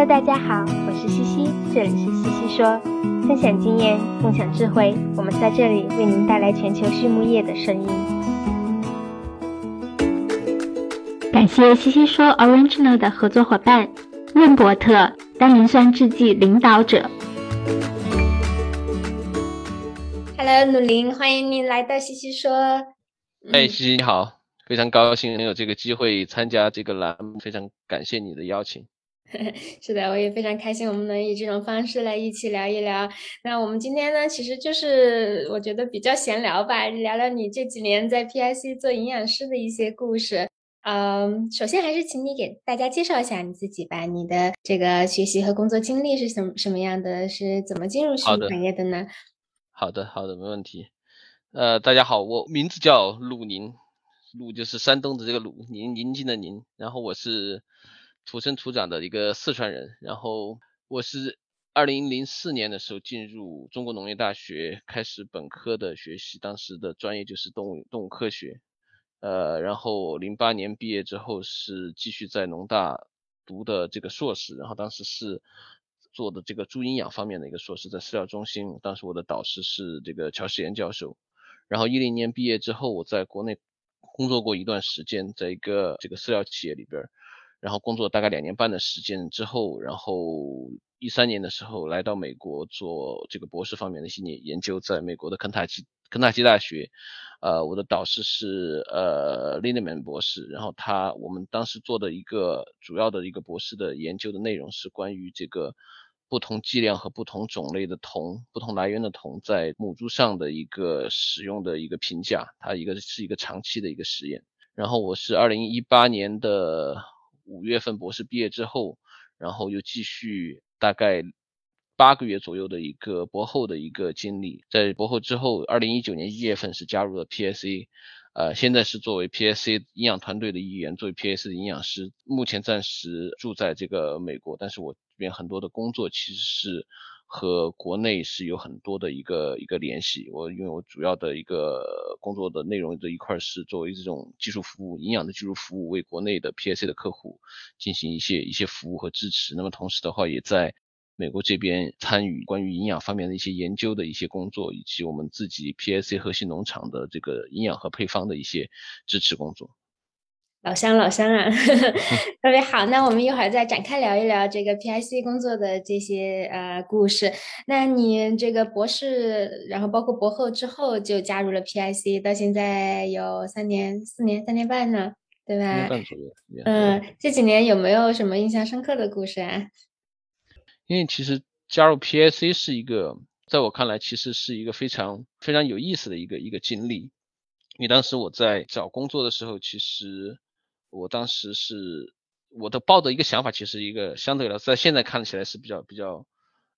Hello，大家好，我是西西，这里是西西说，分享经验，共享智慧，我们在这里为您带来全球畜牧业的声音。感谢西西说 Original 的合作伙伴润伯特单磷酸制剂领导者。Hello，努林，欢迎您来到西西说。哎，西西你好，非常高兴能有这个机会参加这个栏目，非常感谢你的邀请。是的，我也非常开心，我们能以这种方式来一起聊一聊。那我们今天呢，其实就是我觉得比较闲聊吧，聊聊你这几年在 PIC 做营养师的一些故事。嗯，首先还是请你给大家介绍一下你自己吧，你的这个学习和工作经历是什么什么样的，是怎么进入食品行业的呢？好的，好的，没问题。呃，大家好，我名字叫鲁宁，鲁就是山东的这个鲁，宁宁静的宁，然后我是。土生土长的一个四川人，然后我是二零零四年的时候进入中国农业大学开始本科的学习，当时的专业就是动物动物科学，呃，然后零八年毕业之后是继续在农大读的这个硕士，然后当时是做的这个猪营养方面的一个硕士，在饲料中心，当时我的导师是这个乔世炎教授，然后一零年毕业之后，我在国内工作过一段时间，在一个这个饲料企业里边。然后工作大概两年半的时间之后，然后一三年的时候来到美国做这个博士方面的一些研究，在美国的肯塔基肯塔基大学，呃，我的导师是呃 Lindeman 博士，然后他我们当时做的一个主要的一个博士的研究的内容是关于这个不同剂量和不同种类的铜、不同来源的铜在母猪上的一个使用的一个评价，它一个是一个长期的一个实验。然后我是二零一八年的。五月份博士毕业之后，然后又继续大概八个月左右的一个博后的一个经历。在博后之后，二零一九年一月份是加入了 PSA，呃，现在是作为 PSA 营养团队的一员，作为 PSA 的营养师。目前暂时住在这个美国，但是我这边很多的工作其实是。和国内是有很多的一个一个联系。我因为我主要的一个工作的内容这一块是作为这种技术服务、营养的技术服务，为国内的 PSC 的客户进行一些一些服务和支持。那么同时的话，也在美国这边参与关于营养方面的一些研究的一些工作，以及我们自己 PSC 核心农场的这个营养和配方的一些支持工作。老乡，老乡啊，特别好。那我们一会儿再展开聊一聊这个 PIC 工作的这些呃故事。那你这个博士，然后包括博后之后就加入了 PIC，到现在有三年、四年、三年半呢，对吧？三年半左右。嗯，这几年有没有什么印象深刻的故事啊？因为其实加入 PIC 是一个，在我看来，其实是一个非常非常有意思的一个一个经历。因为当时我在找工作的时候，其实。我当时是我的抱的一个想法，其实一个相对来说，在现在看起来是比较比较，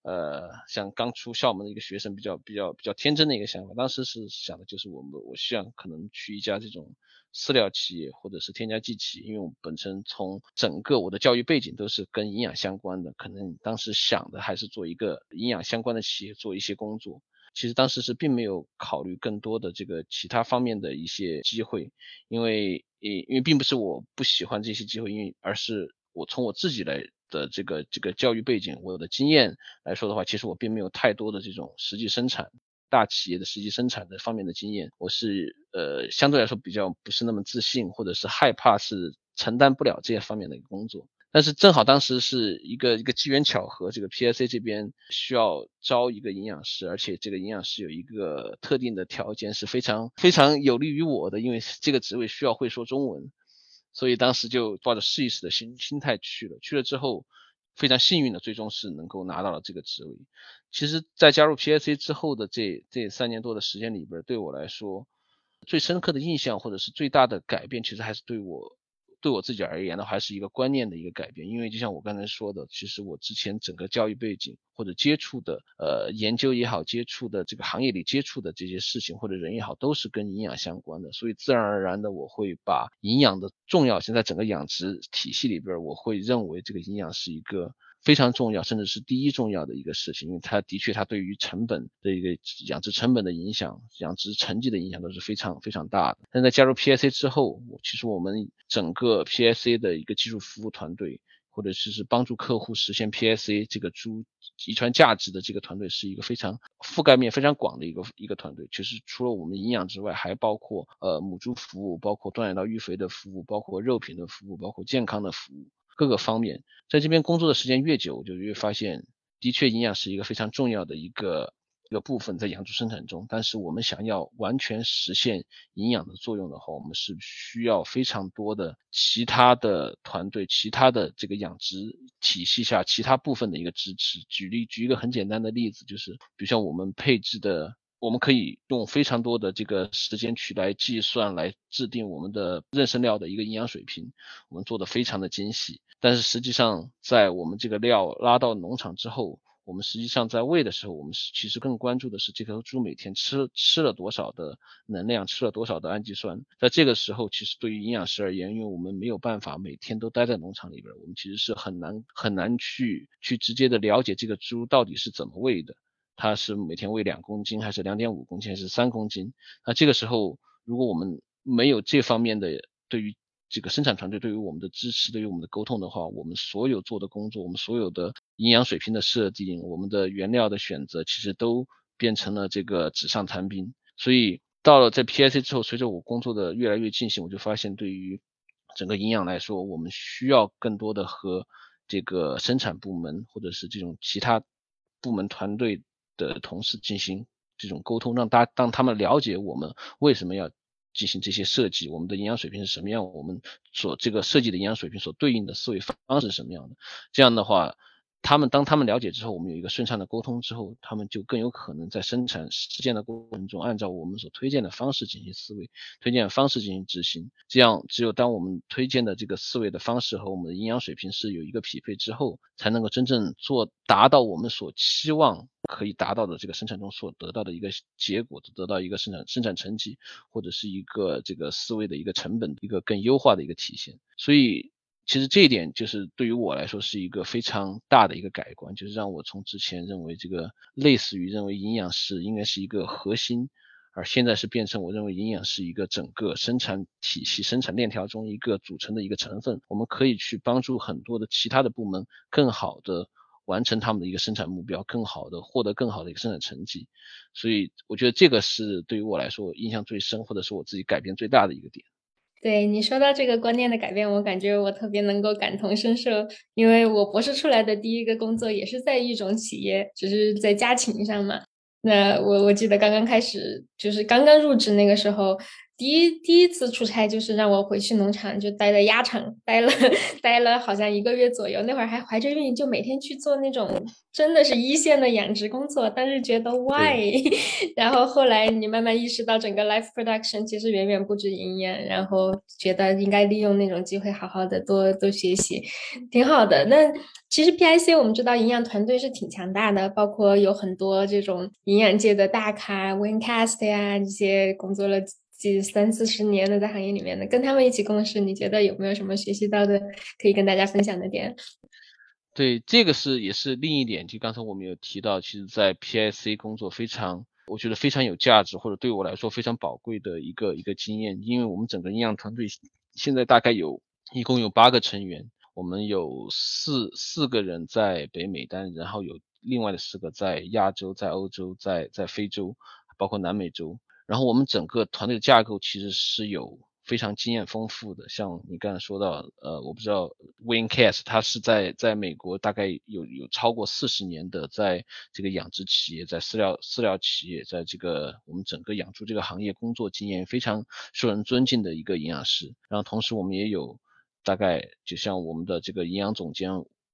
呃，像刚出校门的一个学生，比较比较比较天真的一个想法。当时是想的就是我们，我希望可能去一家这种饲料企业或者是添加剂企业，因为我本身从整个我的教育背景都是跟营养相关的，可能当时想的还是做一个营养相关的企业做一些工作。其实当时是并没有考虑更多的这个其他方面的一些机会，因为，因因为并不是我不喜欢这些机会，因为而是我从我自己来的这个这个教育背景，我的经验来说的话，其实我并没有太多的这种实际生产大企业的实际生产的方面的经验，我是呃相对来说比较不是那么自信，或者是害怕是承担不了这些方面的一个工作。但是正好当时是一个一个机缘巧合，这个 PSC 这边需要招一个营养师，而且这个营养师有一个特定的条件是非常非常有利于我的，因为这个职位需要会说中文，所以当时就抱着试一试的心心态去了。去了之后，非常幸运的，最终是能够拿到了这个职位。其实，在加入 PSC 之后的这这三年多的时间里边，对我来说最深刻的印象或者是最大的改变，其实还是对我。对我自己而言呢，还是一个观念的一个改变，因为就像我刚才说的，其实我之前整个教育背景或者接触的呃研究也好，接触的这个行业里接触的这些事情或者人也好，都是跟营养相关的，所以自然而然的我会把营养的重要性在整个养殖体系里边，我会认为这个营养是一个。非常重要，甚至是第一重要的一个事情，因为它的确，它对于成本的一个养殖成本的影响、养殖成绩的影响都是非常非常大的。但在加入 PSC 之后，其实我们整个 PSC 的一个技术服务团队，或者是是帮助客户实现 PSA 这个猪遗传价值的这个团队，是一个非常覆盖面非常广的一个一个团队。其实除了我们营养之外，还包括呃母猪服务，包括断奶到育肥的服务，包括肉品的服务，包括健康的服务，各个方面。在这边工作的时间越久，就越发现，的确营养是一个非常重要的一个。一个部分在养猪生产中，但是我们想要完全实现营养的作用的话，我们是需要非常多的其他的团队、其他的这个养殖体系下其他部分的一个支持。举例举一个很简单的例子，就是比如像我们配置的，我们可以用非常多的这个时间去来计算、来制定我们的妊娠料的一个营养水平，我们做的非常的精细。但是实际上，在我们这个料拉到农场之后，我们实际上在喂的时候，我们是其实更关注的是这头猪每天吃吃了多少的能量，吃了多少的氨基酸。在这个时候，其实对于营养师而言，因为我们没有办法每天都待在农场里边，我们其实是很难很难去去直接的了解这个猪到底是怎么喂的，它是每天喂两公斤，还是两点五公斤，还是三公斤？那这个时候，如果我们没有这方面的对于这个生产团队对于我们的支持，对于我们的沟通的话，我们所有做的工作，我们所有的营养水平的设定，我们的原料的选择，其实都变成了这个纸上谈兵。所以到了在 PIC 之后，随着我工作的越来越进行，我就发现对于整个营养来说，我们需要更多的和这个生产部门或者是这种其他部门团队的同事进行这种沟通，让大让他们了解我们为什么要。进行这些设计，我们的营养水平是什么样？我们所这个设计的营养水平所对应的思维方式是什么样的？这样的话。他们当他们了解之后，我们有一个顺畅的沟通之后，他们就更有可能在生产实践的过程中，按照我们所推荐的方式进行思维，推荐的方式进行执行。这样，只有当我们推荐的这个思维的方式和我们的营养水平是有一个匹配之后，才能够真正做达到我们所期望可以达到的这个生产中所得到的一个结果，得到一个生产生产成绩，或者是一个这个思维的一个成本一个更优化的一个体现。所以。其实这一点就是对于我来说是一个非常大的一个改观，就是让我从之前认为这个类似于认为营养师应该是一个核心，而现在是变成我认为营养是一个整个生产体系、生产链条中一个组成的一个成分。我们可以去帮助很多的其他的部门更好的完成他们的一个生产目标，更好的获得更好的一个生产成绩。所以我觉得这个是对于我来说印象最深，或者是我自己改变最大的一个点。对你说到这个观念的改变，我感觉我特别能够感同身受，因为我博士出来的第一个工作也是在一种企业，只是在家禽上嘛。那我我记得刚刚开始，就是刚刚入职那个时候。第一第一次出差就是让我回去农场，就待在鸭场待了 待了好像一个月左右。那会儿还怀着孕，就每天去做那种真的是一线的养殖工作。但是觉得 why？然后后来你慢慢意识到，整个 life production 其实远远不止营养，然后觉得应该利用那种机会好好的多多学习，挺好的。那其实 PIC 我们知道营养团队是挺强大的，包括有很多这种营养界的大咖，Wincast 呀这些工作了。三四十年的在行业里面的，跟他们一起共事，你觉得有没有什么学习到的可以跟大家分享的点？对，这个是也是另一点，就刚才我们有提到，其实，在 PIC 工作非常，我觉得非常有价值，或者对我来说非常宝贵的一个一个经验，因为我们整个营养团队现在大概有一共有八个成员，我们有四四个人在北美，但然后有另外的四个在亚洲、在欧洲、在在非洲，包括南美洲。然后我们整个团队的架构其实是有非常经验丰富的，像你刚才说到，呃，我不知道 Win Case，他是在在美国大概有有超过四十年的在这个养殖企业，在饲料饲料企业，在这个我们整个养猪这个行业工作经验非常受人尊敬的一个营养师。然后同时我们也有大概就像我们的这个营养总监。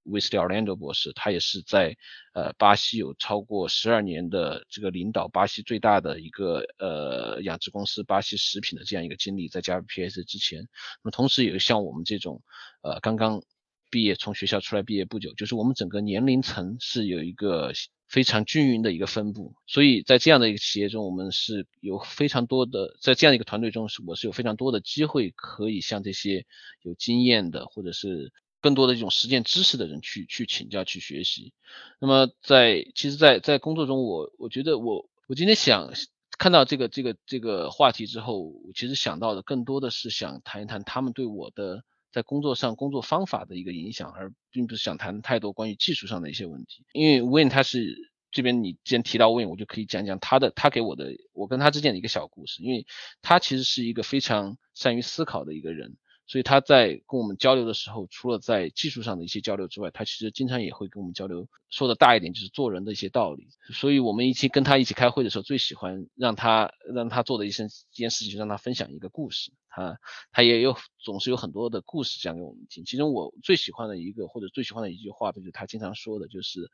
威斯蒂奥兰多博士，他也是在呃巴西有超过十二年的这个领导巴西最大的一个呃养殖公司巴西食品的这样一个经历，在加入 PS 之前，那么同时也像我们这种呃刚刚毕业从学校出来毕业不久，就是我们整个年龄层是有一个非常均匀的一个分布，所以在这样的一个企业中，我们是有非常多的在这样一个团队中是我是有非常多的机会可以向这些有经验的或者是。更多的这种实践知识的人去去请教去学习。那么在其实，在在工作中，我我觉得我我今天想看到这个这个这个话题之后，我其实想到的更多的是想谈一谈他们对我的在工作上工作方法的一个影响，而并不是想谈太多关于技术上的一些问题。因为 Win 他是这边你既然提到 Win，我就可以讲讲他的他给我的我跟他之间的一个小故事，因为他其实是一个非常善于思考的一个人。所以他在跟我们交流的时候，除了在技术上的一些交流之外，他其实经常也会跟我们交流。说的大一点，就是做人的一些道理。所以我们一起跟他一起开会的时候，最喜欢让他让他做的一件一件事情，让他分享一个故事。他他也有总是有很多的故事讲给我们听。其中我最喜欢的一个或者最喜欢的一句话，就是他经常说的，就是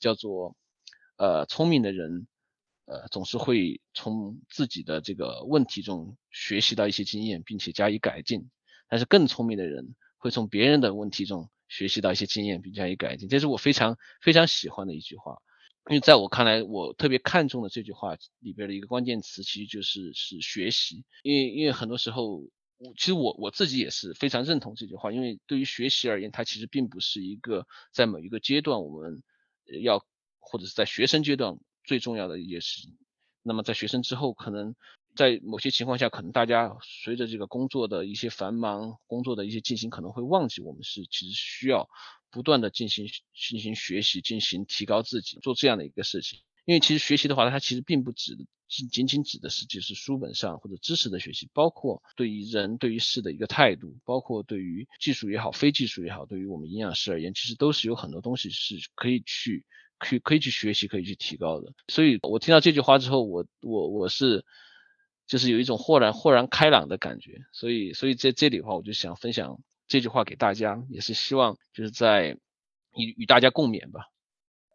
叫做呃聪明的人呃总是会从自己的这个问题中学习到一些经验，并且加以改进。但是更聪明的人会从别人的问题中学习到一些经验并加以改进，这是我非常非常喜欢的一句话。因为在我看来，我特别看重的这句话里边的一个关键词，其实就是是学习。因为因为很多时候，其实我我自己也是非常认同这句话。因为对于学习而言，它其实并不是一个在某一个阶段我们要或者是在学生阶段最重要的一件事情。那么在学生之后，可能。在某些情况下，可能大家随着这个工作的一些繁忙，工作的一些进行，可能会忘记我们是其实需要不断的进行进行学习，进行提高自己，做这样的一个事情。因为其实学习的话，它其实并不只仅仅仅指的是就是书本上或者知识的学习，包括对于人对于事的一个态度，包括对于技术也好，非技术也好，对于我们营养师而言，其实都是有很多东西是可以去可以可以去学习，可以去提高的。所以我听到这句话之后，我我我是。就是有一种豁然豁然开朗的感觉，所以所以在这里的话，我就想分享这句话给大家，也是希望就是在与与大家共勉吧。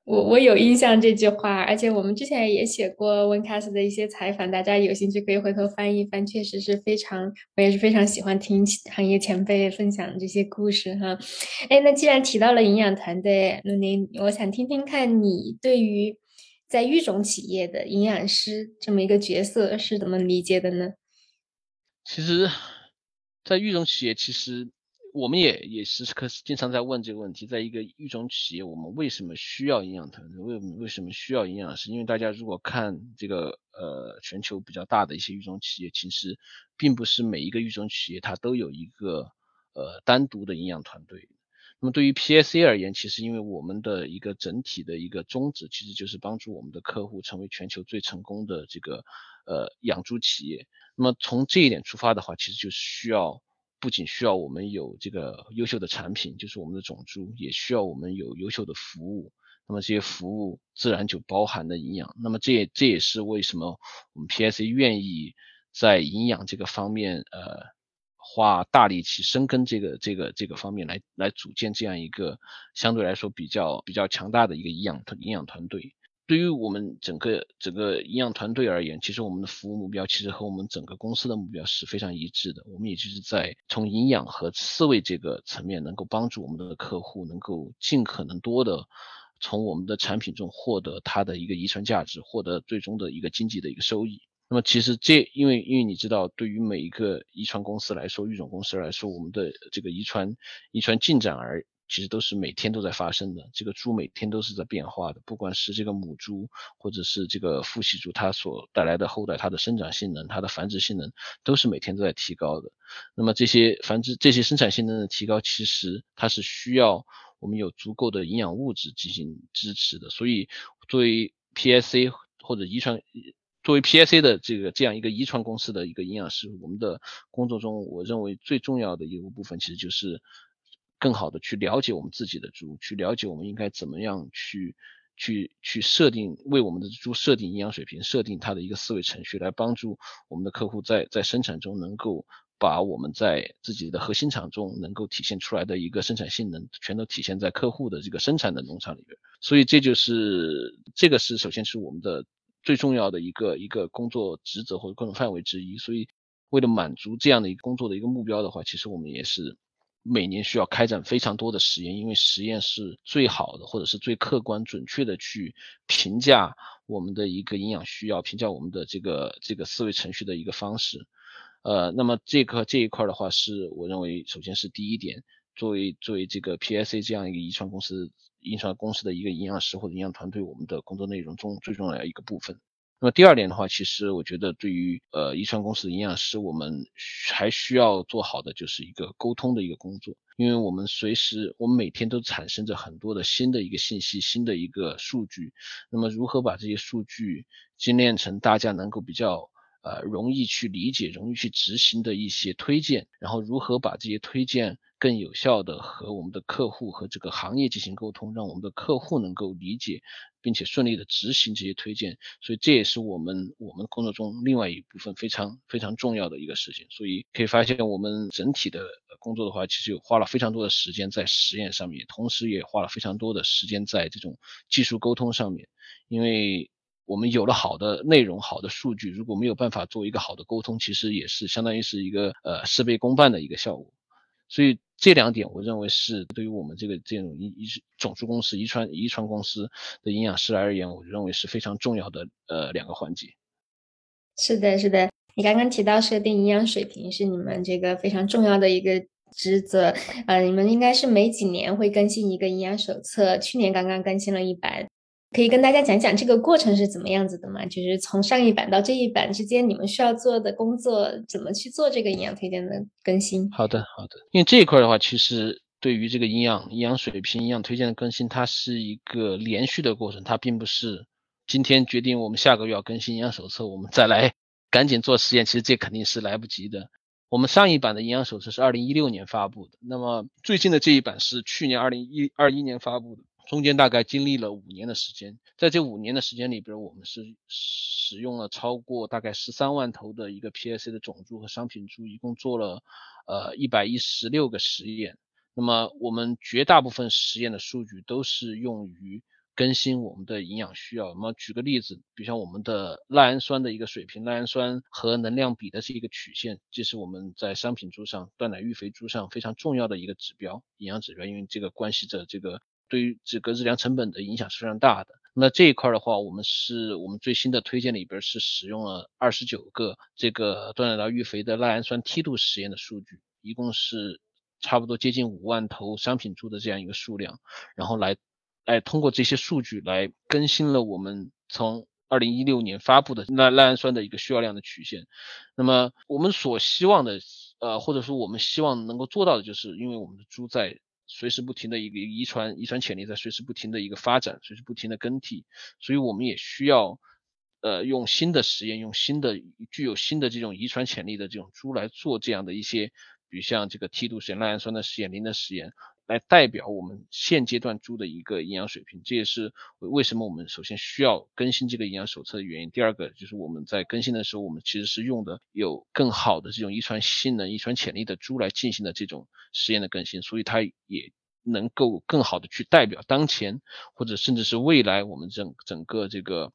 我我有印象这句话，而且我们之前也写过温卡斯的一些采访，大家有兴趣可以回头翻一翻，确实是非常，我也是非常喜欢听行业前辈分享这些故事哈。哎，那既然提到了营养团队，那您我想听听看你对于。在育种企业的营养师这么一个角色是怎么理解的呢？其实，在育种企业，其实我们也也时时刻经常在问这个问题。在一个育种企业，我们为什么需要营养团队？为为什么需要营养师？因为大家如果看这个呃全球比较大的一些育种企业，其实并不是每一个育种企业它都有一个呃单独的营养团队。那么对于 PSA 而言，其实因为我们的一个整体的一个宗旨，其实就是帮助我们的客户成为全球最成功的这个呃养猪企业。那么从这一点出发的话，其实就需要不仅需要我们有这个优秀的产品，就是我们的种猪，也需要我们有优秀的服务。那么这些服务自然就包含了营养。那么这也这也是为什么我们 PSA 愿意在营养这个方面呃。花大力气深耕这个这个这个方面来来组建这样一个相对来说比较比较强大的一个营养营养团队。对于我们整个整个营养团队而言，其实我们的服务目标其实和我们整个公司的目标是非常一致的。我们也就是在从营养和思维这个层面，能够帮助我们的客户能够尽可能多的从我们的产品中获得它的一个遗传价值，获得最终的一个经济的一个收益。那么其实这，因为因为你知道，对于每一个遗传公司来说，育种公司来说，我们的这个遗传遗传进展而其实都是每天都在发生的。这个猪每天都是在变化的，不管是这个母猪或者是这个父系猪，它所带来的后代，它的生长性能、它的繁殖性能都是每天都在提高的。那么这些繁殖、这些生产性能的提高，其实它是需要我们有足够的营养物质进行支持的。所以作为 PSA 或者遗传。作为 PSA 的这个这样一个遗传公司的一个营养师，我们的工作中，我认为最重要的一个部分，其实就是更好的去了解我们自己的猪，去了解我们应该怎么样去去去设定为我们的猪设定营养水平，设定它的一个思维程序，来帮助我们的客户在在生产中能够把我们在自己的核心厂中能够体现出来的一个生产性能，全都体现在客户的这个生产的农场里边。所以这就是这个是首先是我们的。最重要的一个一个工作职责或者工作范围之一，所以为了满足这样的一个工作的一个目标的话，其实我们也是每年需要开展非常多的实验，因为实验是最好的或者是最客观准确的去评价我们的一个营养需要，评价我们的这个这个思维程序的一个方式。呃，那么这个这一块的话，是我认为首先是第一点，作为作为这个 PSA 这样一个遗传公司。遗传公司的一个营养师或者营养团队，我们的工作内容中最重要的一个部分。那么第二点的话，其实我觉得对于呃遗传公司的营养师，我们还需要做好的就是一个沟通的一个工作，因为我们随时我们每天都产生着很多的新的一个信息、新的一个数据，那么如何把这些数据精炼成大家能够比较呃容易去理解、容易去执行的一些推荐，然后如何把这些推荐更有效的和我们的客户和这个行业进行沟通，让我们的客户能够理解。并且顺利的执行这些推荐，所以这也是我们我们工作中另外一部分非常非常重要的一个事情。所以可以发现，我们整体的工作的话，其实有花了非常多的时间在实验上面，同时也花了非常多的时间在这种技术沟通上面。因为我们有了好的内容、好的数据，如果没有办法做一个好的沟通，其实也是相当于是一个呃事倍功半的一个效果。所以这两点，我认为是对于我们这个这种遗遗种子公司、遗传遗传公司的营养师而言，我认为是非常重要的呃两个环节。是的，是的。你刚刚提到设定营养水平是你们这个非常重要的一个职责，呃，你们应该是每几年会更新一个营养手册，去年刚刚更新了一版。可以跟大家讲讲这个过程是怎么样子的吗？就是从上一版到这一版之间，你们需要做的工作怎么去做这个营养推荐的更新？好的，好的。因为这一块的话，其实对于这个营养营养水平、营养推荐的更新，它是一个连续的过程，它并不是今天决定我们下个月要更新营养手册，我们再来赶紧做实验。其实这肯定是来不及的。我们上一版的营养手册是二零一六年发布的，那么最近的这一版是去年二零一二一年发布的。中间大概经历了五年的时间，在这五年的时间里边，我们是使用了超过大概十三万头的一个 PSC 的种猪和商品猪，一共做了呃一百一十六个实验。那么我们绝大部分实验的数据都是用于更新我们的营养需要。那么举个例子，比如像我们的赖氨酸的一个水平，赖氨酸和能量比的这一个曲线，这是我们在商品猪上、断奶育肥猪上非常重要的一个指标，营养指标，因为这个关系着这个。对于这个日粮成本的影响是非常大的。那这一块的话，我们是我们最新的推荐里边是使用了二十九个这个断奶到育肥的赖氨酸梯度实验的数据，一共是差不多接近五万头商品猪的这样一个数量，然后来来通过这些数据来更新了我们从二零一六年发布的赖赖氨酸的一个需要量的曲线。那么我们所希望的，呃，或者说我们希望能够做到的，就是因为我们的猪在随时不停的一个遗传遗传潜力在随时不停的一个发展，随时不停的更替，所以我们也需要呃用新的实验，用新的具有新的这种遗传潜力的这种猪来做这样的一些，比如像这个梯度实验、赖氨酸的实验、磷的实验。来代表我们现阶段猪的一个营养水平，这也是为什么我们首先需要更新这个营养手册的原因。第二个就是我们在更新的时候，我们其实是用的有更好的这种遗传性能、遗传潜力的猪来进行的这种实验的更新，所以它也能够更好的去代表当前或者甚至是未来我们整整个这个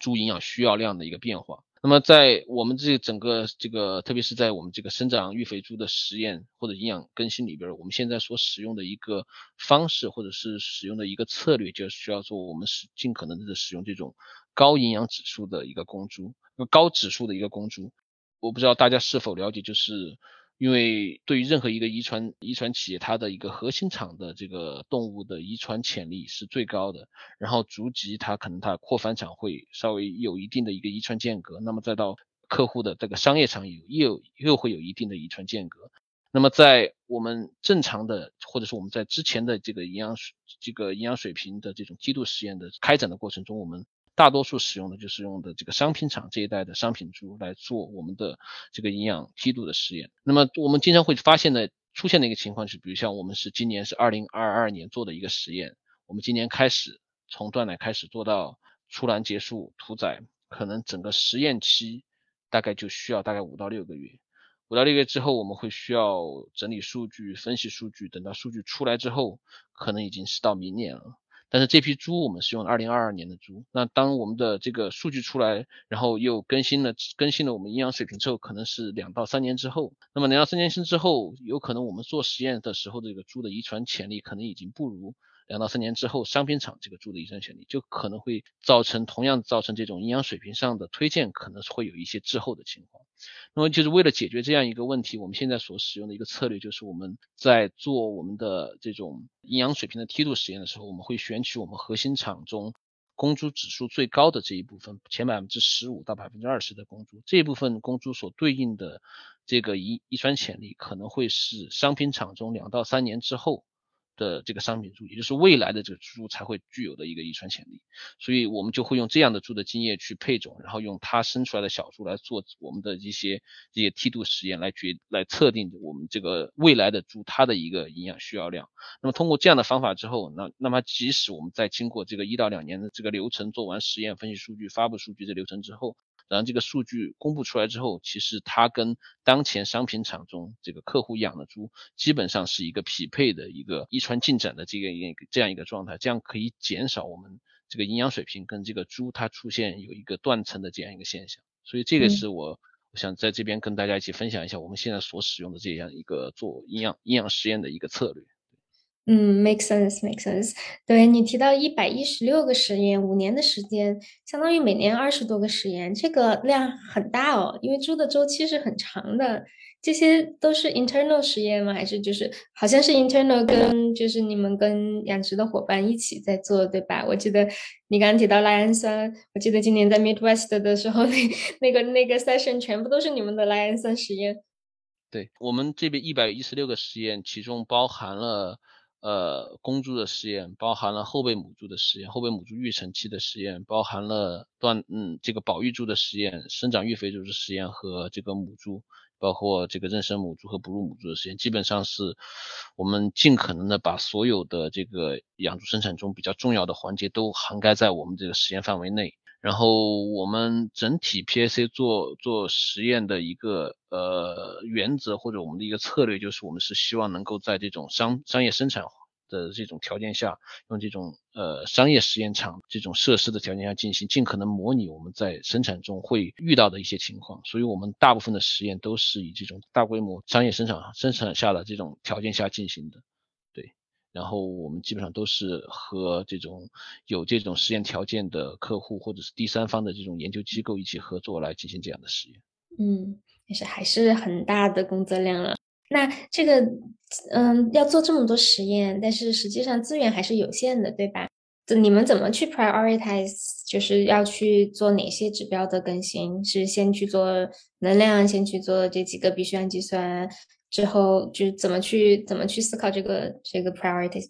猪营养需要量的一个变化。那么在我们这整个这个，特别是在我们这个生长育肥猪的实验或者营养更新里边，我们现在所使用的一个方式或者是使用的一个策略，就是需要做我们使尽可能的使用这种高营养指数的一个公猪，高指数的一个公猪。我不知道大家是否了解，就是。因为对于任何一个遗传遗传企业，它的一个核心厂的这个动物的遗传潜力是最高的，然后逐级它可能它扩繁场会稍微有一定的一个遗传间隔，那么再到客户的这个商业场有又又会有一定的遗传间隔。那么在我们正常的或者是我们在之前的这个营养这个营养水平的这种梯度实验的开展的过程中，我们。大多数使用的就是用的这个商品厂这一代的商品猪来做我们的这个营养梯度的实验。那么我们经常会发现的出现的一个情况是，比如像我们是今年是二零二二年做的一个实验，我们今年开始从断奶开始做到出栏结束屠宰，可能整个实验期大概就需要大概五到六个月。五到六个月之后，我们会需要整理数据、分析数据，等到数据出来之后，可能已经是到明年了。但是这批猪我们是用二零二二年的猪，那当我们的这个数据出来，然后又更新了更新了我们营养水平之后，可能是两到三年之后。那么两到三年之后，有可能我们做实验的时候，这个猪的遗传潜力可能已经不如。两到三年之后，商品厂这个猪的遗传潜力就可能会造成同样造成这种营养水平上的推荐，可能会有一些滞后的情况。那么就是为了解决这样一个问题，我们现在所使用的一个策略就是我们在做我们的这种营养水平的梯度实验的时候，我们会选取我们核心厂中公猪指数最高的这一部分，前百分之十五到百分之二十的公猪，这一部分公猪所对应的这个遗遗传潜力，可能会是商品场中两到三年之后。的这个商品猪，也就是未来的这个猪才会具有的一个遗传潜力，所以我们就会用这样的猪的精液去配种，然后用它生出来的小猪来做我们的一些这些梯度实验，来决来测定我们这个未来的猪它的一个营养需要量。那么通过这样的方法之后，那那么即使我们在经过这个一到两年的这个流程做完实验、分析数据、发布数据的流程之后。然后这个数据公布出来之后，其实它跟当前商品场中这个客户养的猪基本上是一个匹配的一个遗传进展的这个一个这样一个状态，这样可以减少我们这个营养水平跟这个猪它出现有一个断层的这样一个现象。所以这个是我我想在这边跟大家一起分享一下我们现在所使用的这样一个做营养营养实验的一个策略。嗯，make sense，make sense。对你提到一百一十六个实验，五年的时间，相当于每年二十多个实验，这个量很大哦。因为猪的周期是很长的，这些都是 internal 实验吗？还是就是好像是 internal 跟就是你们跟养殖的伙伴一起在做，对吧？我记得你刚刚提到赖氨酸，我记得今年在 Midwest 的时候，那那个那个 session 全部都是你们的赖氨酸实验。对我们这边一百一十六个实验，其中包含了。呃，公猪的实验包含了后备母猪的实验，后备母猪育成期的实验，包含了断嗯这个保育猪的实验，生长育肥猪的实验和这个母猪，包括这个妊娠母猪和哺乳母猪的实验，基本上是我们尽可能的把所有的这个养猪生产中比较重要的环节都涵盖在我们这个实验范围内。然后我们整体 PAC 做做实验的一个呃原则或者我们的一个策略，就是我们是希望能够在这种商商业生产的这种条件下，用这种呃商业实验场这种设施的条件下进行，尽可能模拟我们在生产中会遇到的一些情况。所以我们大部分的实验都是以这种大规模商业生产生产下的这种条件下进行的。然后我们基本上都是和这种有这种实验条件的客户或者是第三方的这种研究机构一起合作来进行这样的实验。嗯，但是还是很大的工作量了。那这个，嗯，要做这么多实验，但是实际上资源还是有限的，对吧？你们怎么去 prioritize？就是要去做哪些指标的更新？是先去做能量，先去做这几个必需氨基酸？之后就怎么去怎么去思考这个这个 priorities？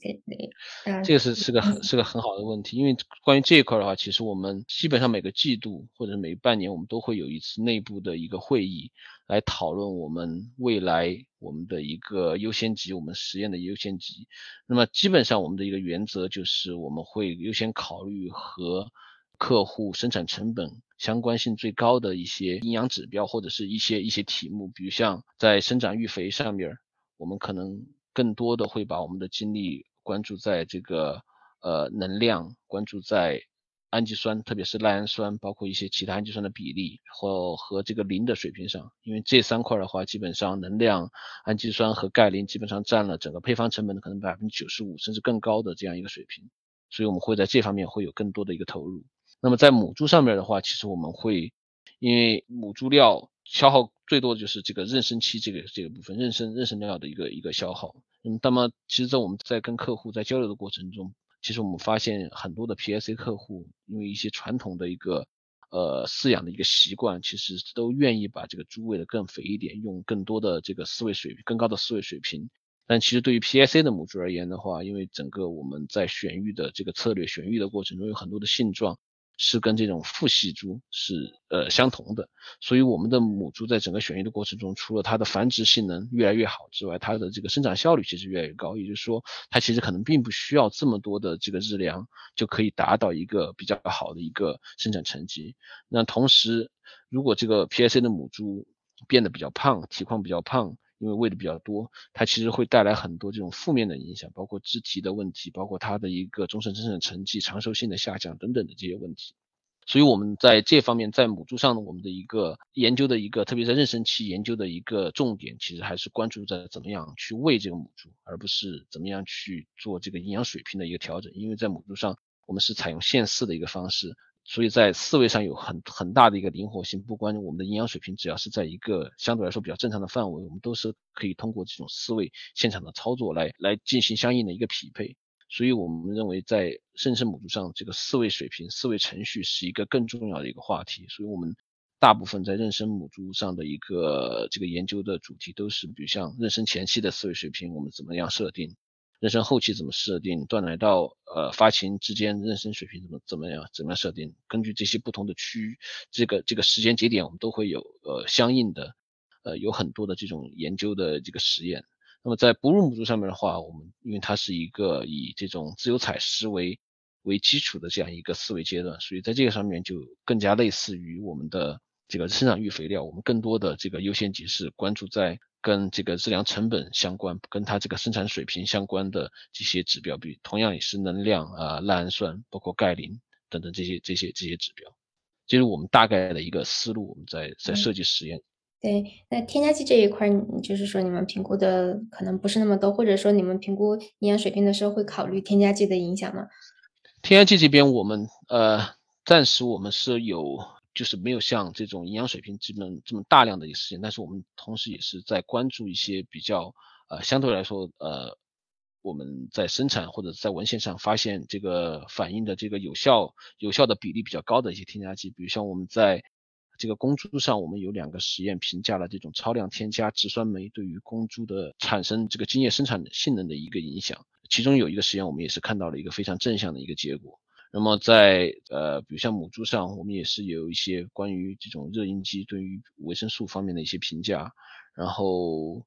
这个是是个很是个很好的问题，因为关于这一块的话，其实我们基本上每个季度或者每半年，我们都会有一次内部的一个会议，来讨论我们未来我们的一个优先级，我们实验的优先级。那么基本上我们的一个原则就是，我们会优先考虑和客户生产成本相关性最高的一些营养指标，或者是一些一些题目，比如像在生长育肥上面，我们可能更多的会把我们的精力关注在这个呃能量，关注在氨基酸，特别是赖氨酸，包括一些其他氨基酸的比例或和这个磷的水平上，因为这三块的话，基本上能量、氨基酸和钙磷基本上占了整个配方成本的可能百分之九十五甚至更高的这样一个水平，所以我们会在这方面会有更多的一个投入。那么在母猪上面的话，其实我们会，因为母猪料消耗最多的就是这个妊娠期这个这个部分，妊娠妊娠料的一个一个消耗。嗯，那么其实，在我们在跟客户在交流的过程中，其实我们发现很多的 PSC 客户，因为一些传统的一个呃饲养的一个习惯，其实都愿意把这个猪喂得更肥一点，用更多的这个饲喂水平更高的饲喂水平。但其实对于 PSC 的母猪而言的话，因为整个我们在选育的这个策略选育的过程中，有很多的性状。是跟这种父系猪是呃相同的，所以我们的母猪在整个选育的过程中，除了它的繁殖性能越来越好之外，它的这个生长效率其实越来越高。也就是说，它其实可能并不需要这么多的这个日粮，就可以达到一个比较好的一个生产成绩。那同时，如果这个 PSC 的母猪变得比较胖，体况比较胖，因为喂的比较多，它其实会带来很多这种负面的影响，包括肢体的问题，包括它的一个终身生产成绩、长寿性的下降等等的这些问题。所以，我们在这方面，在母猪上，我们的一个研究的一个，特别在妊娠期研究的一个重点，其实还是关注在怎么样去喂这个母猪，而不是怎么样去做这个营养水平的一个调整。因为在母猪上，我们是采用限饲的一个方式。所以在饲喂上有很很大的一个灵活性，不管我们的营养水平，只要是在一个相对来说比较正常的范围，我们都是可以通过这种饲喂现场的操作来来进行相应的一个匹配。所以我们认为在妊娠母猪上，这个思维水平、思维程序是一个更重要的一个话题。所以我们大部分在妊娠母猪上的一个这个研究的主题都是，比如像妊娠前期的思维水平，我们怎么样设定？妊娠后期怎么设定？断奶到呃发情之间妊娠水平怎么怎么样怎么样设定？根据这些不同的区域，这个这个时间节点，我们都会有呃相应的呃有很多的这种研究的这个实验。那么在哺乳母猪上面的话，我们因为它是一个以这种自由采食为为基础的这样一个思维阶段，所以在这个上面就更加类似于我们的这个生长育肥料。我们更多的这个优先级是关注在跟这个质量成本相关、跟它这个生产水平相关的这些指标，比同样也是能量啊、赖氨酸、包括钙磷等等这些这些这些指标。这是我们大概的一个思路，我们在在设计实验。对，那添加剂这一块，就是说你们评估的可能不是那么多，或者说你们评估营养水平的时候会考虑添加剂的影响吗？添加剂这边我们呃暂时我们是有，就是没有像这种营养水平基本这么大量的一个实验，但是我们同时也是在关注一些比较呃相对来说呃我们在生产或者在文献上发现这个反应的这个有效有效的比例比较高的一些添加剂，比如像我们在。这个公猪上，我们有两个实验评价了这种超量添加植酸酶对于公猪的产生这个精液生产性能的一个影响。其中有一个实验，我们也是看到了一个非常正向的一个结果。那么在呃，比如像母猪上，我们也是有一些关于这种热应激对于维生素方面的一些评价。然后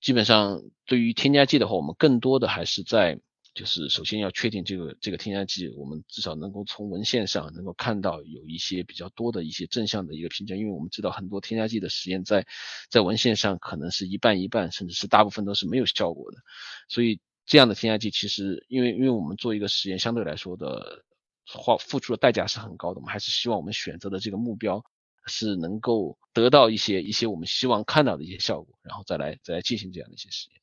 基本上对于添加剂的话，我们更多的还是在。就是首先要确定这个这个添加剂，我们至少能够从文献上能够看到有一些比较多的一些正向的一个评价，因为我们知道很多添加剂的实验在在文献上可能是一半一半，甚至是大部分都是没有效果的。所以这样的添加剂其实，因为因为我们做一个实验相对来说的花付出的代价是很高的，我们还是希望我们选择的这个目标是能够得到一些一些我们希望看到的一些效果，然后再来再来进行这样的一些实验。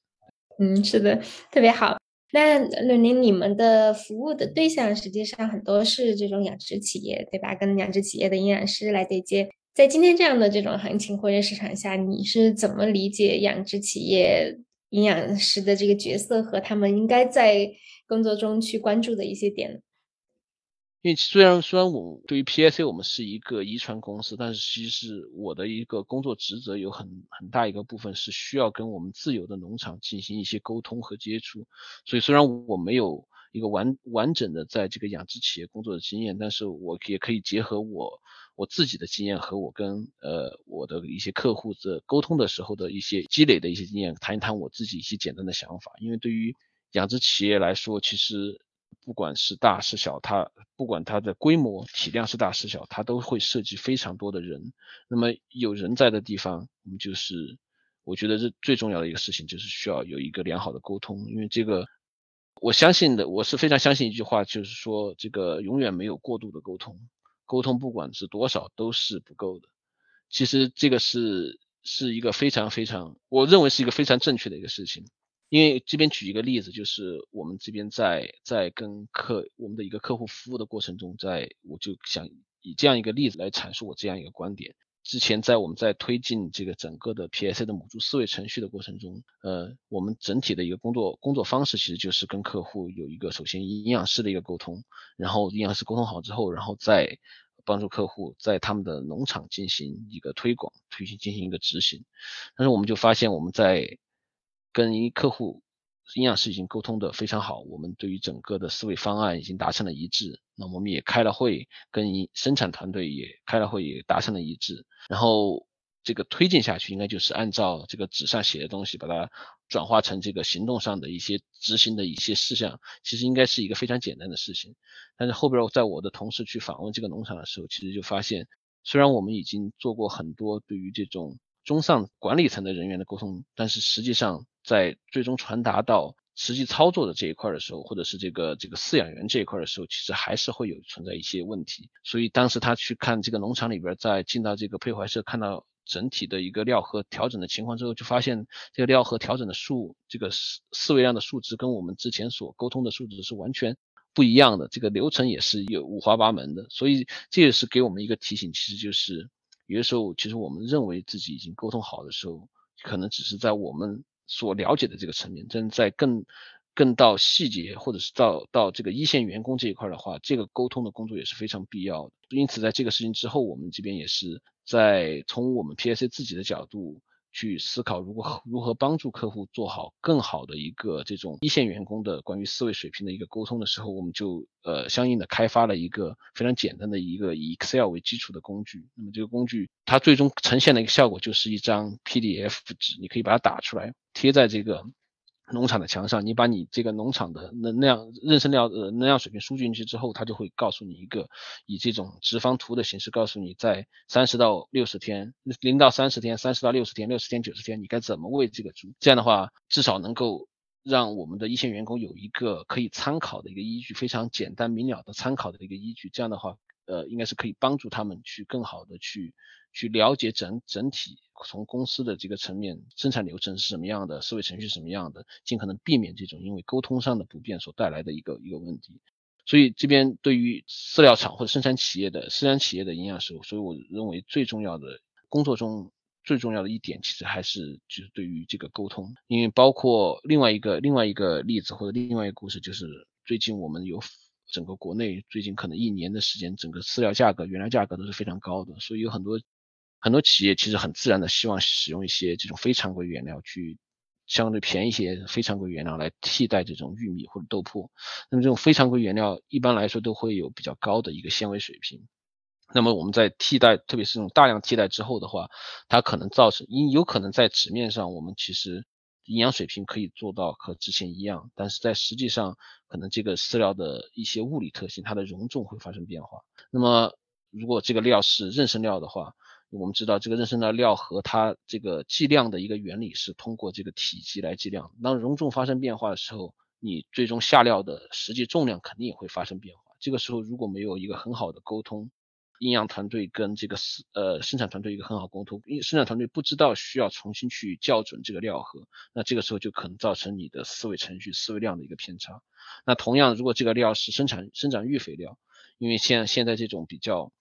嗯，是的，特别好。那伦宁，你们的服务的对象实际上很多是这种养殖企业，对吧？跟养殖企业的营养师来对接。在今天这样的这种行情或者市场下，你是怎么理解养殖企业营养师的这个角色和他们应该在工作中去关注的一些点？因为虽然虽然我对于 PSC 我们是一个遗传公司，但是其实我的一个工作职责有很很大一个部分是需要跟我们自有的农场进行一些沟通和接触。所以虽然我没有一个完完整的在这个养殖企业工作的经验，但是我也可以结合我我自己的经验和我跟呃我的一些客户的沟通的时候的一些积累的一些经验，谈一谈我自己一些简单的想法。因为对于养殖企业来说，其实。不管是大是小，它不管它的规模体量是大是小，它都会涉及非常多的人。那么有人在的地方，我们就是我觉得这最重要的一个事情，就是需要有一个良好的沟通。因为这个，我相信的，我是非常相信一句话，就是说这个永远没有过度的沟通，沟通不管是多少都是不够的。其实这个是是一个非常非常，我认为是一个非常正确的一个事情。因为这边举一个例子，就是我们这边在在跟客我们的一个客户服务的过程中，在我就想以这样一个例子来阐述我这样一个观点。之前在我们在推进这个整个的 PSA 的母猪思维程序的过程中，呃，我们整体的一个工作工作方式其实就是跟客户有一个首先营养师的一个沟通，然后营养师沟通好之后，然后再帮助客户在他们的农场进行一个推广，推行进行一个执行。但是我们就发现我们在跟客户营养师已经沟通的非常好，我们对于整个的思维方案已经达成了一致。那我们也开了会，跟生产团队也开了会，也达成了一致。然后这个推进下去，应该就是按照这个纸上写的东西，把它转化成这个行动上的一些执行的一些事项。其实应该是一个非常简单的事情。但是后边我在我的同事去访问这个农场的时候，其实就发现，虽然我们已经做过很多对于这种中上管理层的人员的沟通，但是实际上。在最终传达到实际操作的这一块的时候，或者是这个这个饲养员这一块的时候，其实还是会有存在一些问题。所以当时他去看这个农场里边，在进到这个配怀社，看到整体的一个料盒调整的情况之后，就发现这个料盒调整的数，这个四四维量的数值跟我们之前所沟通的数值是完全不一样的，这个流程也是有五花八门的。所以这也是给我们一个提醒，其实就是有的时候，其实我们认为自己已经沟通好的时候，可能只是在我们。所了解的这个层面，真在更更到细节，或者是到到这个一线员工这一块的话，这个沟通的工作也是非常必要的。因此，在这个事情之后，我们这边也是在从我们 PSA 自己的角度。去思考如何如何帮助客户做好更好的一个这种一线员工的关于思维水平的一个沟通的时候，我们就呃相应的开发了一个非常简单的一个以 Excel 为基础的工具。那么这个工具它最终呈现的一个效果就是一张 PDF 纸，你可以把它打出来贴在这个。农场的墙上，你把你这个农场的能量、妊娠料呃能量水平输进去之后，它就会告诉你一个以这种直方图的形式，告诉你在三十到六十天、零到三十天、三十到六十天、六十天、九十天，你该怎么喂这个猪。这样的话，至少能够让我们的一线员工有一个可以参考的一个依据，非常简单明了的参考的一个依据。这样的话，呃，应该是可以帮助他们去更好的去。去了解整整体从公司的这个层面生产流程是什么样的，思维程序是什么样的，尽可能避免这种因为沟通上的不便所带来的一个一个问题。所以这边对于饲料厂或者生产企业的生产企业的营养师，所以我认为最重要的工作中最重要的一点，其实还是就是对于这个沟通。因为包括另外一个另外一个例子或者另外一个故事，就是最近我们有。整个国内最近可能一年的时间，整个饲料价格、原料价格都是非常高的，所以有很多。很多企业其实很自然的希望使用一些这种非常规原料，去相对便宜一些非常规原料来替代这种玉米或者豆粕。那么这种非常规原料一般来说都会有比较高的一个纤维水平。那么我们在替代，特别是这种大量替代之后的话，它可能造成，因有可能在纸面上我们其实营养水平可以做到和之前一样，但是在实际上可能这个饲料的一些物理特性，它的容重会发生变化。那么如果这个料是妊娠料的话，我们知道这个妊娠的料和它这个计量的一个原理是通过这个体积来计量。当容重发生变化的时候，你最终下料的实际重量肯定也会发生变化。这个时候如果没有一个很好的沟通，营养团队跟这个呃生产团队一个很好沟通，因为生产团队不知道需要重新去校准这个料盒，那这个时候就可能造成你的思维程序、思维量的一个偏差。那同样，如果这个料是生产生产育肥料，因为现现在这种比较。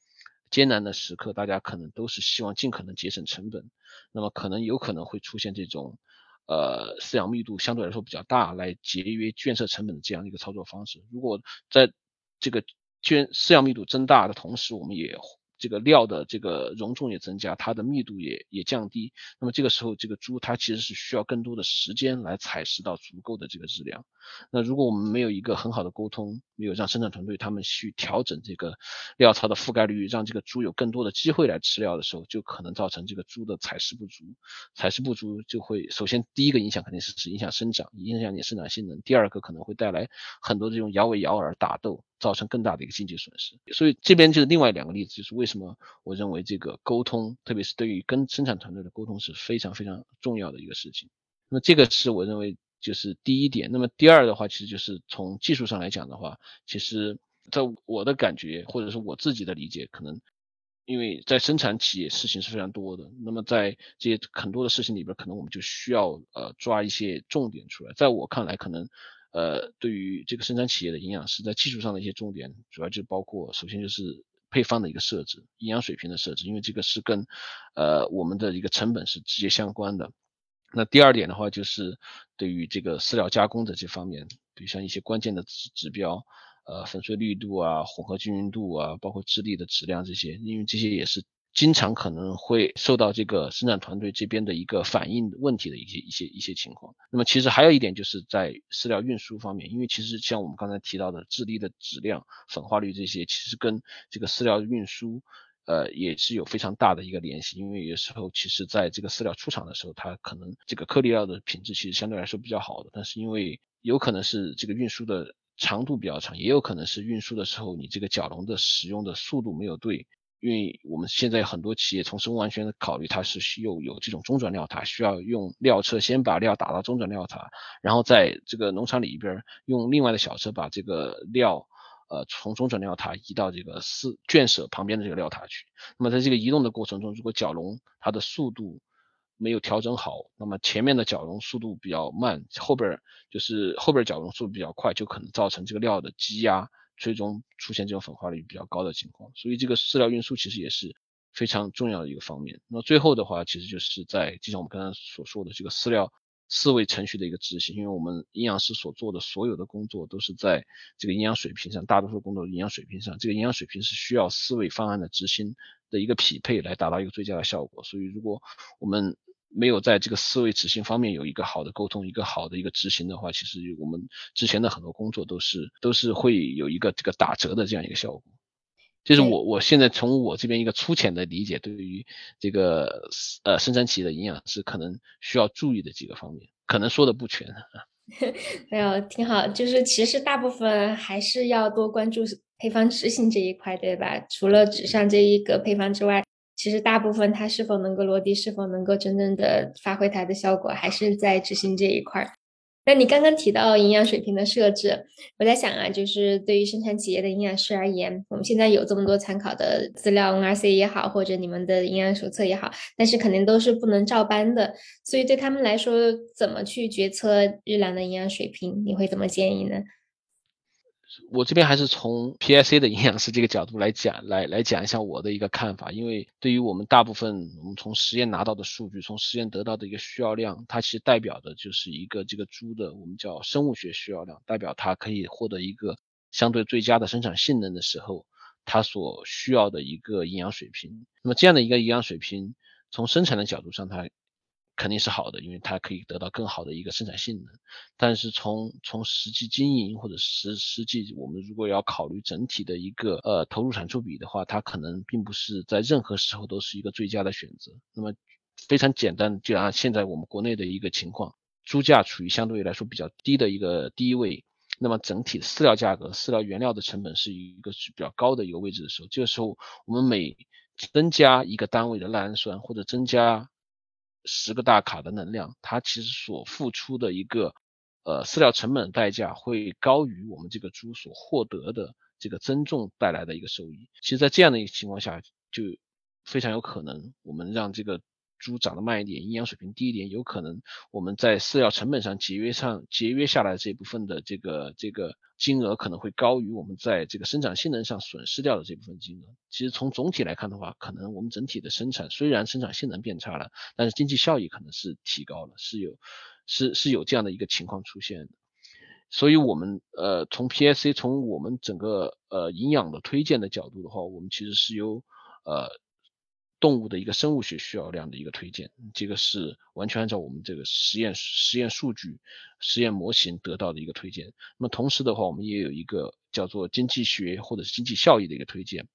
艰难的时刻，大家可能都是希望尽可能节省成本，那么可能有可能会出现这种，呃，饲养密度相对来说比较大，来节约建设成本的这样的一个操作方式。如果在这个圈饲养密度增大的同时，我们也。这个料的这个容重也增加，它的密度也也降低。那么这个时候，这个猪它其实是需要更多的时间来采食到足够的这个质量。那如果我们没有一个很好的沟通，没有让生产团队他们去调整这个料槽的覆盖率，让这个猪有更多的机会来吃料的时候，就可能造成这个猪的采食不足。采食不足就会首先第一个影响肯定是是影响生长，影响你生长性能。第二个可能会带来很多这种摇尾摇耳打斗。造成更大的一个经济损失，所以这边就是另外两个例子，就是为什么我认为这个沟通，特别是对于跟生产团队的沟通是非常非常重要的一个事情。那么这个是我认为就是第一点。那么第二的话，其实就是从技术上来讲的话，其实在我的感觉或者是我自己的理解，可能因为在生产企业事情是非常多的，那么在这些很多的事情里边，可能我们就需要呃抓一些重点出来。在我看来，可能。呃，对于这个生产企业的营养师，在技术上的一些重点，主要就包括，首先就是配方的一个设置，营养水平的设置，因为这个是跟呃我们的一个成本是直接相关的。那第二点的话，就是对于这个饲料加工的这方面，比如像一些关键的指指标，呃，粉碎率度啊，混合均匀度啊，包括质地的质量这些，因为这些也是。经常可能会受到这个生产团队这边的一个反映问题的一些一些一些情况。那么其实还有一点就是在饲料运输方面，因为其实像我们刚才提到的质地的质量、粉化率这些，其实跟这个饲料运输，呃，也是有非常大的一个联系。因为有时候其实在这个饲料出厂的时候，它可能这个颗粒料的品质其实相对来说比较好的，但是因为有可能是这个运输的长度比较长，也有可能是运输的时候你这个角笼的使用的速度没有对。因为我们现在很多企业从生物安全的考虑，它是需有有这种中转料塔，需要用料车先把料打到中转料塔，然后在这个农场里边用另外的小车把这个料，呃，从中转料塔移到这个饲圈舍旁边的这个料塔去。那么在这个移动的过程中，如果角笼它的速度没有调整好，那么前面的角笼速度比较慢，后边就是后边角笼速度比较快，就可能造成这个料的积压。最终出现这种粉化率比较高的情况，所以这个饲料运输其实也是非常重要的一个方面。那最后的话，其实就是在就像我们刚才所说的这个饲料思维程序的一个执行，因为我们营养师所做的所有的工作都是在这个营养水平上，大多数工作营养水平上，这个营养水平是需要思维方案的执行的一个匹配来达到一个最佳的效果。所以，如果我们没有在这个思维执行方面有一个好的沟通，一个好的一个执行的话，其实我们之前的很多工作都是都是会有一个这个打折的这样一个效果。就是我我现在从我这边一个粗浅的理解，对于这个呃生产企业的营养师可能需要注意的几个方面，可能说的不全啊。没有，挺好。就是其实大部分还是要多关注配方执行这一块，对吧？除了纸上这一个配方之外，其实大部分它是否能够落地，是否能够真正的发挥它的效果，还是在执行这一块儿。那你刚刚提到营养水平的设置，我在想啊，就是对于生产企业的营养师而言，我们现在有这么多参考的资料，NRC 也好，或者你们的营养手册也好，但是肯定都是不能照搬的，所以对他们来说，怎么去决策日粮的营养水平，你会怎么建议呢？我这边还是从 PIC 的营养师这个角度来讲，来来讲一下我的一个看法。因为对于我们大部分我们从实验拿到的数据，从实验得到的一个需要量，它其实代表的就是一个这个猪的我们叫生物学需要量，代表它可以获得一个相对最佳的生产性能的时候，它所需要的一个营养水平。那么这样的一个营养水平，从生产的角度上，它肯定是好的，因为它可以得到更好的一个生产性能。但是从从实际经营或者实实际，我们如果要考虑整体的一个呃投入产出比的话，它可能并不是在任何时候都是一个最佳的选择。那么非常简单，就按现在我们国内的一个情况，猪价处于相对来说比较低的一个低位，那么整体饲料价格、饲料原料的成本是一个是比较高的一个位置的时候，这个时候我们每增加一个单位的赖氨酸或者增加十个大卡的能量，它其实所付出的一个呃饲料成本的代价会高于我们这个猪所获得的这个增重带来的一个收益。其实，在这样的一个情况下，就非常有可能我们让这个猪长得慢一点，营养水平低一点，有可能我们在饲料成本上节约上节约下来这部分的这个这个。金额可能会高于我们在这个生产性能上损失掉的这部分金额。其实从总体来看的话，可能我们整体的生产虽然生产性能变差了，但是经济效益可能是提高了，是有是是有这样的一个情况出现的。所以，我们呃从 PSC 从我们整个呃营养的推荐的角度的话，我们其实是由呃。动物的一个生物学需要量的一个推荐，这个是完全按照我们这个实验实验数据、实验模型得到的一个推荐。那么同时的话，我们也有一个叫做经济学或者是经济效益的一个推荐。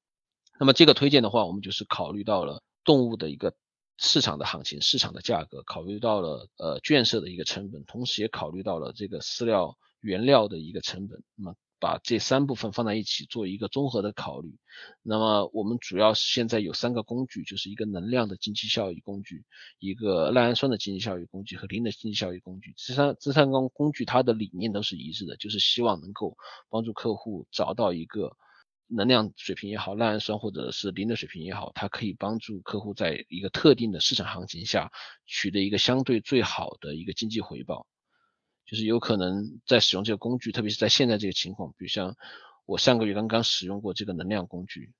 那么这个推荐的话，我们就是考虑到了动物的一个市场的行情、市场的价格，考虑到了呃圈舍的一个成本，同时也考虑到了这个饲料原料的一个成本。那么把这三部分放在一起做一个综合的考虑，那么我们主要是现在有三个工具，就是一个能量的经济效益工具，一个赖氨酸的经济效益工具和磷的经济效益工具。这三这三个工具它的理念都是一致的，就是希望能够帮助客户找到一个能量水平也好，赖氨酸或者是磷的水平也好，它可以帮助客户在一个特定的市场行情下取得一个相对最好的一个经济回报。就是有可能在使用这个工具，特别是在现在这个情况，比如像我上个月刚刚使用过这个能量工具，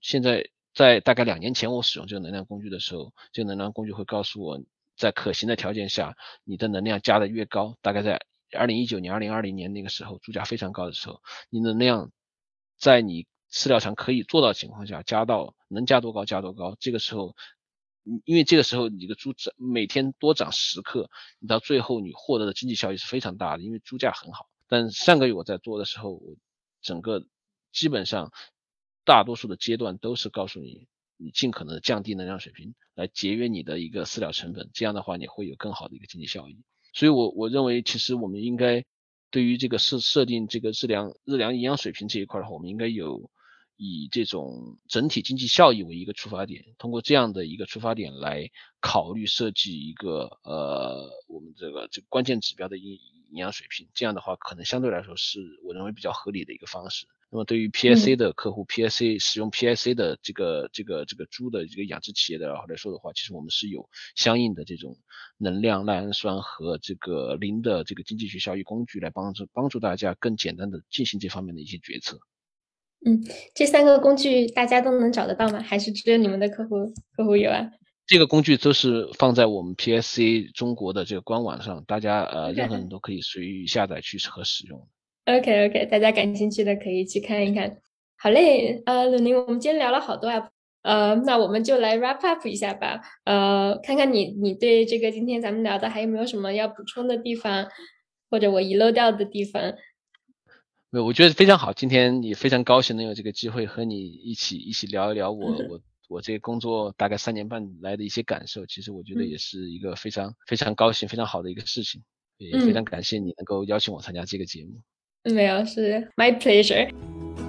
现在在大概两年前我使用这个能量工具的时候，这个能量工具会告诉我在可行的条件下，你的能量加的越高，大概在二零一九年、二零二零年那个时候，猪价非常高的时候，你能量在你饲料厂可以做到情况下，加到能加多高加多高，这个时候。因为这个时候你的猪长每天多长十克，你到最后你获得的经济效益是非常大的，因为猪价很好。但上个月我在做的时候，我整个基本上大多数的阶段都是告诉你，你尽可能的降低能量水平，来节约你的一个饲料成本，这样的话你会有更好的一个经济效益。所以，我我认为其实我们应该对于这个设设定这个日粮日粮营养水平这一块的话，我们应该有。以这种整体经济效益为一个出发点，通过这样的一个出发点来考虑设计一个呃我们这个这个关键指标的营营养水平，这样的话可能相对来说是我认为比较合理的一个方式。那么对于 PSC 的客户，PSC 使用 PSC 的这个这个这个猪的这个养殖企业的来说的话，其实我们是有相应的这种能量赖氨酸和这个磷的这个经济学效益工具来帮助帮助大家更简单的进行这方面的一些决策。嗯，这三个工具大家都能找得到吗？还是只有你们的客户客户有啊？这个工具都是放在我们 PSC 中国的这个官网上，大家呃任何人都可以随意下载去和使用。OK OK，大家感兴趣的可以去看一看。好嘞，呃，鲁宁，我们今天聊了好多啊，呃，那我们就来 wrap up 一下吧，呃，看看你你对这个今天咱们聊的还有没有什么要补充的地方，或者我遗漏掉的地方？没有，我觉得非常好，今天也非常高兴能有这个机会和你一起一起聊一聊我我我这个工作大概三年半来的一些感受，其实我觉得也是一个非常非常高兴、非常好的一个事情，也非常感谢你能够邀请我参加这个节目。没有，是 my pleasure。